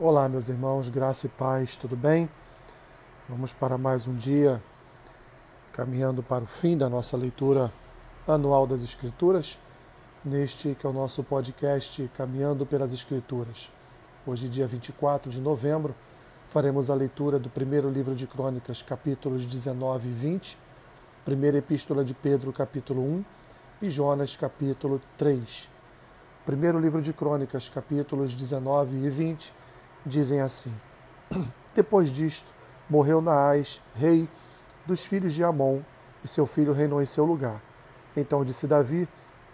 Olá, meus irmãos, graça e paz, tudo bem? Vamos para mais um dia, caminhando para o fim da nossa leitura anual das Escrituras, neste que é o nosso podcast Caminhando pelas Escrituras. Hoje, dia 24 de novembro, faremos a leitura do primeiro livro de Crônicas, capítulos 19 e 20, primeira epístola de Pedro, capítulo 1 e Jonas, capítulo 3. Primeiro livro de Crônicas, capítulos 19 e 20 dizem assim: Depois disto, morreu Naás, rei dos filhos de Amon, e seu filho reinou em seu lugar. Então disse Davi: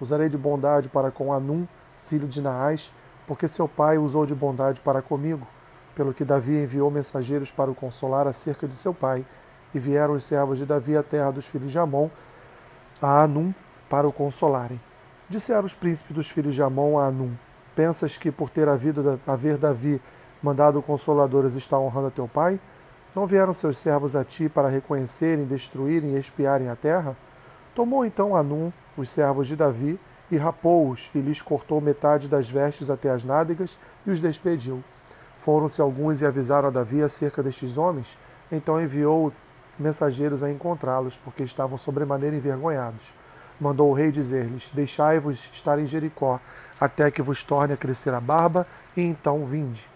Usarei de bondade para com Anum, filho de Naás, porque seu pai usou de bondade para comigo. Pelo que Davi enviou mensageiros para o consolar acerca de seu pai, e vieram os servos de Davi à terra dos filhos de Amon, a Anum, para o consolarem. Disseram os príncipes dos filhos de Amon a Anum: Pensas que por ter havido haver Davi mandado consoladores está honrando a teu pai? Não vieram seus servos a ti para reconhecerem, destruírem e espiarem a terra? Tomou então Anum os servos de Davi e rapou-os e lhes cortou metade das vestes até as nádegas e os despediu. Foram-se alguns e avisaram a Davi acerca destes homens, então enviou mensageiros a encontrá-los, porque estavam sobremaneira envergonhados. Mandou o rei dizer-lhes: Deixai-vos estar em Jericó, até que vos torne a crescer a barba, e então vinde.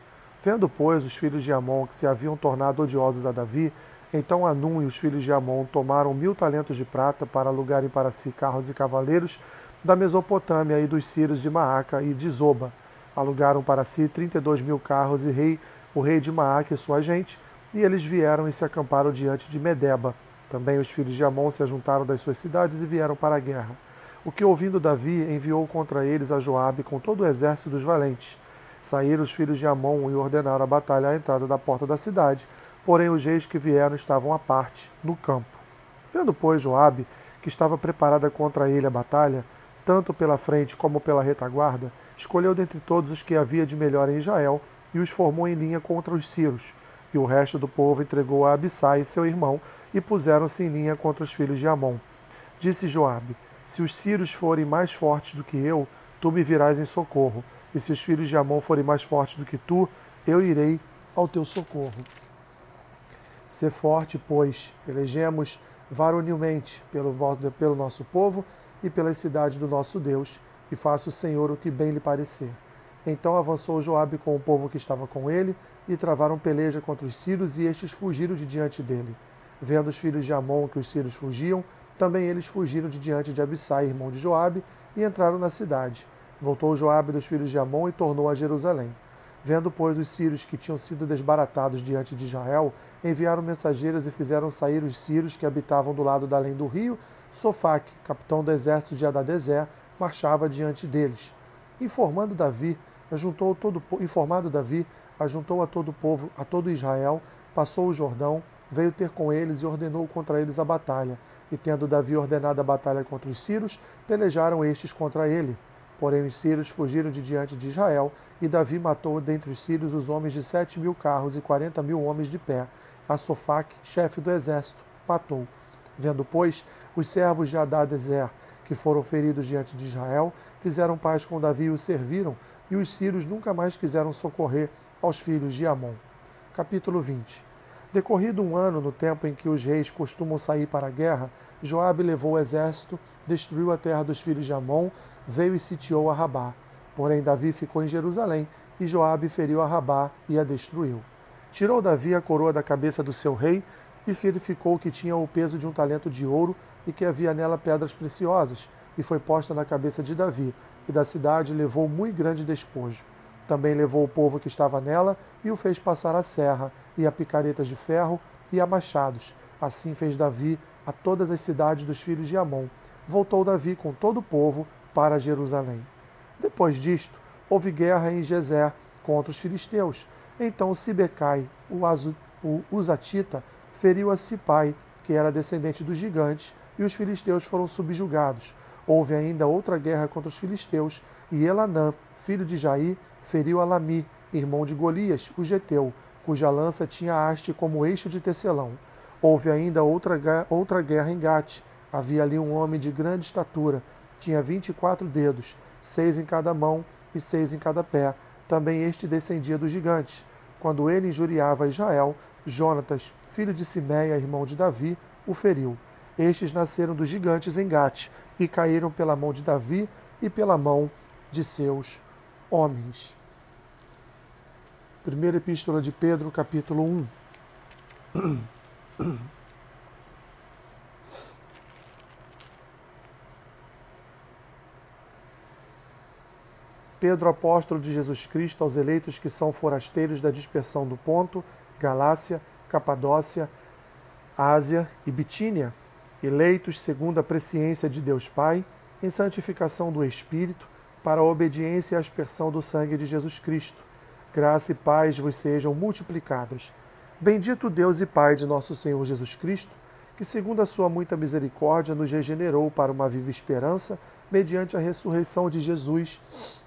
Vendo, pois, os filhos de Amon que se haviam tornado odiosos a Davi, então Anum e os filhos de Amon tomaram mil talentos de prata para alugarem para si carros e cavaleiros da Mesopotâmia e dos Círios de Maaca e de Zoba. Alugaram para si trinta e dois mil carros e rei, o rei de Maaca e sua gente, e eles vieram e se acamparam diante de Medeba. Também os filhos de Amon se ajuntaram das suas cidades e vieram para a guerra. O que, ouvindo Davi, enviou contra eles a Joabe com todo o exército dos valentes. Saíram os filhos de Amon e ordenaram a batalha à entrada da porta da cidade, porém os reis que vieram estavam à parte, no campo. Vendo, pois, Joabe, que estava preparada contra ele a batalha, tanto pela frente como pela retaguarda, escolheu dentre todos os que havia de melhor em Israel e os formou em linha contra os Círios. E o resto do povo entregou a Abissai, seu irmão, e puseram-se em linha contra os filhos de Amon. Disse Joabe: Se os Círios forem mais fortes do que eu, tu me virás em socorro e se os filhos de Amon forem mais fortes do que tu, eu irei ao teu socorro. Ser forte, pois, pelejemos varonilmente pelo, pelo nosso povo e pelas cidades do nosso Deus, e faça o Senhor o que bem lhe parecer. Então avançou Joabe com o povo que estava com ele, e travaram peleja contra os sírios, e estes fugiram de diante dele. Vendo os filhos de Amon que os sírios fugiam, também eles fugiram de diante de Abissai, irmão de Joabe, e entraram na cidade. Voltou Joabe dos filhos de Amon e tornou a Jerusalém. Vendo, pois, os sírios que tinham sido desbaratados diante de Israel, enviaram mensageiros e fizeram sair os sírios que habitavam do lado da além do rio. Sofaque, capitão do exército de Adadezer, marchava diante deles. Informando Davi, ajuntou todo, informado Davi, ajuntou a todo o povo, a todo Israel, passou o Jordão, veio ter com eles e ordenou contra eles a batalha. E tendo Davi ordenado a batalha contra os sírios, pelejaram estes contra ele. Porém, os sírios fugiram de diante de Israel, e Davi matou dentre os sírios os homens de sete mil carros e quarenta mil homens de pé. A Sofaque, chefe do exército, matou. Vendo, pois, os servos de Adadezer, que foram feridos diante de Israel, fizeram paz com Davi e o serviram, e os sírios nunca mais quiseram socorrer aos filhos de Amon. Capítulo 20 Decorrido um ano no tempo em que os reis costumam sair para a guerra, Joabe levou o exército, destruiu a terra dos filhos de Amon, veio e sitiou a Rabá. Porém, Davi ficou em Jerusalém, e Joabe feriu a Rabá e a destruiu. Tirou Davi a coroa da cabeça do seu rei e verificou que tinha o peso de um talento de ouro e que havia nela pedras preciosas, e foi posta na cabeça de Davi, e da cidade levou muito grande despojo. Também levou o povo que estava nela e o fez passar a serra, e a picaretas de ferro e a machados. Assim fez Davi a todas as cidades dos filhos de Amon. Voltou Davi com todo o povo para Jerusalém. Depois disto, houve guerra em Gezer contra os filisteus. Então Sibecai, o, Azu, o Uzatita, feriu a Sipai, que era descendente dos gigantes, e os filisteus foram subjugados. Houve ainda outra guerra contra os filisteus, e Elanã, filho de Jair, feriu a Lami, irmão de Golias, o geteu, cuja lança tinha haste como eixo de tecelão. Houve ainda outra, outra guerra em Gate. Havia ali um homem de grande estatura, tinha vinte e quatro dedos, seis em cada mão e seis em cada pé. Também este descendia dos gigantes. quando ele injuriava Israel, Jonatas, filho de Simeia, irmão de Davi, o feriu. Estes nasceram dos gigantes em Gate e caíram pela mão de Davi e pela mão de seus homens. Primeira Epístola de Pedro, capítulo 1. Pedro, apóstolo de Jesus Cristo, aos eleitos que são forasteiros da dispersão do Ponto, Galácia, Capadócia, Ásia e Bitínia, eleitos segundo a presciência de Deus Pai, em santificação do Espírito, para a obediência e aspersão do sangue de Jesus Cristo. Graça e paz vos sejam multiplicadas. Bendito Deus e Pai de nosso Senhor Jesus Cristo, que, segundo a sua muita misericórdia, nos regenerou para uma viva esperança, mediante a ressurreição de Jesus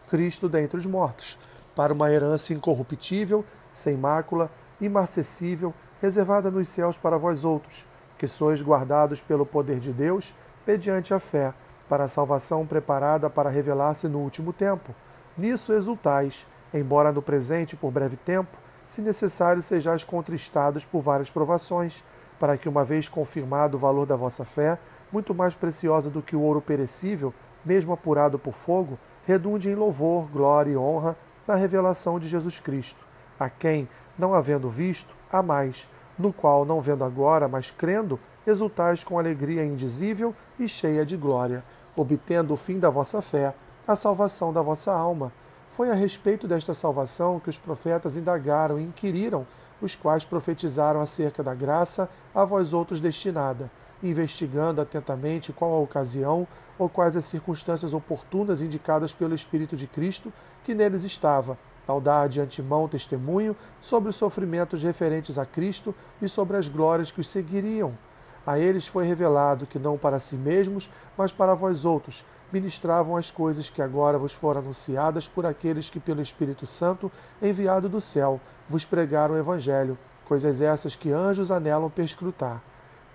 Cristo dentre os mortos, para uma herança incorruptível, sem mácula, imarcessível, reservada nos céus para vós outros, que sois guardados pelo poder de Deus, mediante a fé, para a salvação preparada para revelar-se no último tempo. Nisso exultais, embora no presente por breve tempo, se necessário sejais contristados por várias provações, para que, uma vez confirmado o valor da vossa fé, muito mais preciosa do que o ouro perecível, mesmo apurado por fogo, redunde em louvor, glória e honra na revelação de Jesus Cristo, a quem, não havendo visto, há mais, no qual, não vendo agora, mas crendo, exultais com alegria indizível e cheia de glória, obtendo o fim da vossa fé, a salvação da vossa alma. Foi a respeito desta salvação que os profetas indagaram e inquiriram, os quais profetizaram acerca da graça a vós outros destinada, investigando atentamente qual a ocasião ou quais as circunstâncias oportunas indicadas pelo Espírito de Cristo que neles estava, ao dar de antemão testemunho sobre os sofrimentos referentes a Cristo e sobre as glórias que os seguiriam. A eles foi revelado que não para si mesmos, mas para vós outros, ministravam as coisas que agora vos foram anunciadas por aqueles que, pelo Espírito Santo, enviado do céu, vos pregaram o Evangelho, coisas essas que anjos anelam perscrutar.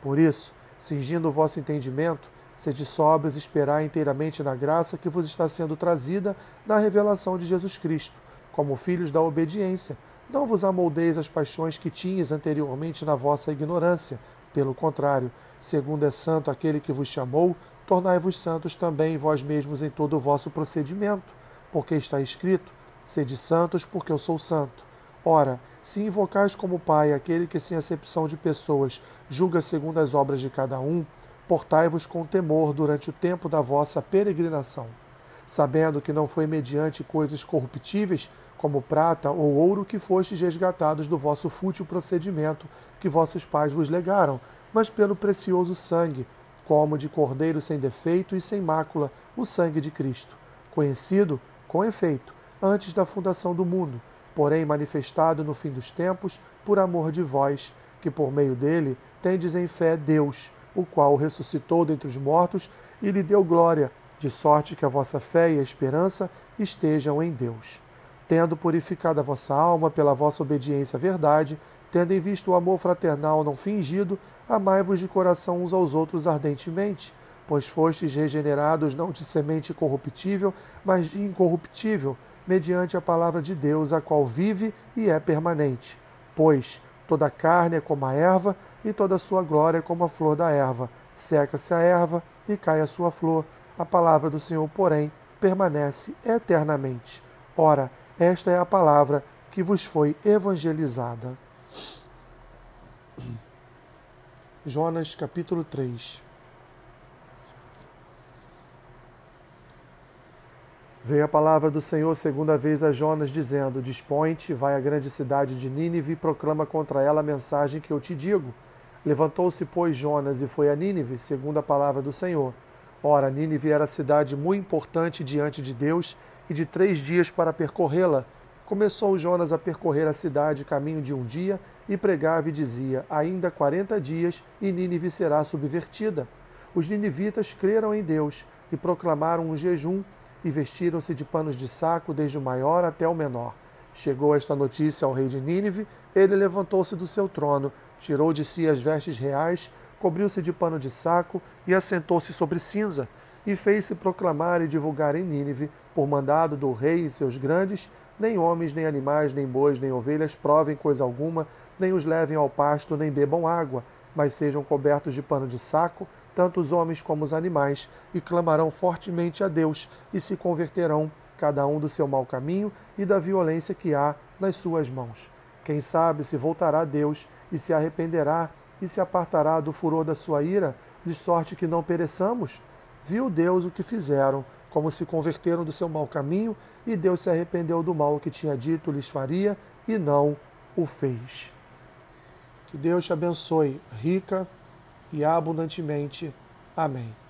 Por isso, cingindo o vosso entendimento, sede sóbrios e esperar inteiramente na graça que vos está sendo trazida na revelação de Jesus Cristo como filhos da obediência. Não vos amoldeis as paixões que tinhas anteriormente na vossa ignorância. Pelo contrário, segundo é santo aquele que vos chamou, tornai-vos santos também vós mesmos em todo o vosso procedimento, porque está escrito: Sede santos, porque eu sou santo. Ora, se invocais como Pai aquele que, sem acepção de pessoas, julga segundo as obras de cada um, portai-vos com temor durante o tempo da vossa peregrinação, sabendo que não foi mediante coisas corruptíveis, como prata ou ouro que fostes resgatados do vosso fútil procedimento que vossos pais vos legaram, mas pelo precioso sangue, como de cordeiro sem defeito e sem mácula, o sangue de Cristo, conhecido, com efeito, antes da fundação do mundo, porém manifestado no fim dos tempos, por amor de vós, que por meio dele tendes em fé Deus, o qual ressuscitou dentre os mortos e lhe deu glória, de sorte que a vossa fé e a esperança estejam em Deus tendo purificado a vossa alma pela vossa obediência à verdade, tendo em vista o amor fraternal não fingido, amai-vos de coração uns aos outros ardentemente, pois fostes regenerados não de semente corruptível, mas de incorruptível, mediante a palavra de Deus, a qual vive e é permanente. Pois toda carne é como a erva, e toda a sua glória como a flor da erva. Seca-se a erva e cai a sua flor. A palavra do Senhor, porém, permanece eternamente. Ora, esta é a palavra que vos foi evangelizada. Jonas capítulo 3 Veio a palavra do Senhor segunda vez a Jonas, dizendo: Dispõe-te, vai à grande cidade de Nínive e proclama contra ela a mensagem que eu te digo. Levantou-se, pois, Jonas e foi a Nínive, segundo a palavra do Senhor. Ora, Nínive era cidade muito importante diante de Deus e de três dias para percorrê-la. Começou Jonas a percorrer a cidade caminho de um dia e pregava e dizia: Ainda quarenta dias e Nínive será subvertida. Os ninivitas creram em Deus e proclamaram um jejum e vestiram-se de panos de saco, desde o maior até o menor. Chegou esta notícia ao rei de Nínive, ele levantou-se do seu trono, tirou de si as vestes reais, cobriu-se de pano de saco e assentou-se sobre cinza e fez-se proclamar e divulgar em Nínive, por mandado do rei e seus grandes, nem homens, nem animais, nem bois, nem ovelhas provem coisa alguma, nem os levem ao pasto, nem bebam água, mas sejam cobertos de pano de saco, tanto os homens como os animais, e clamarão fortemente a Deus, e se converterão, cada um do seu mau caminho e da violência que há nas suas mãos. Quem sabe se voltará a Deus e se arrependerá e se apartará do furor da sua ira, de sorte que não pereçamos? Viu Deus o que fizeram, como se converteram do seu mau caminho, e Deus se arrependeu do mal que tinha dito lhes faria e não o fez. Que Deus te abençoe rica e abundantemente. Amém.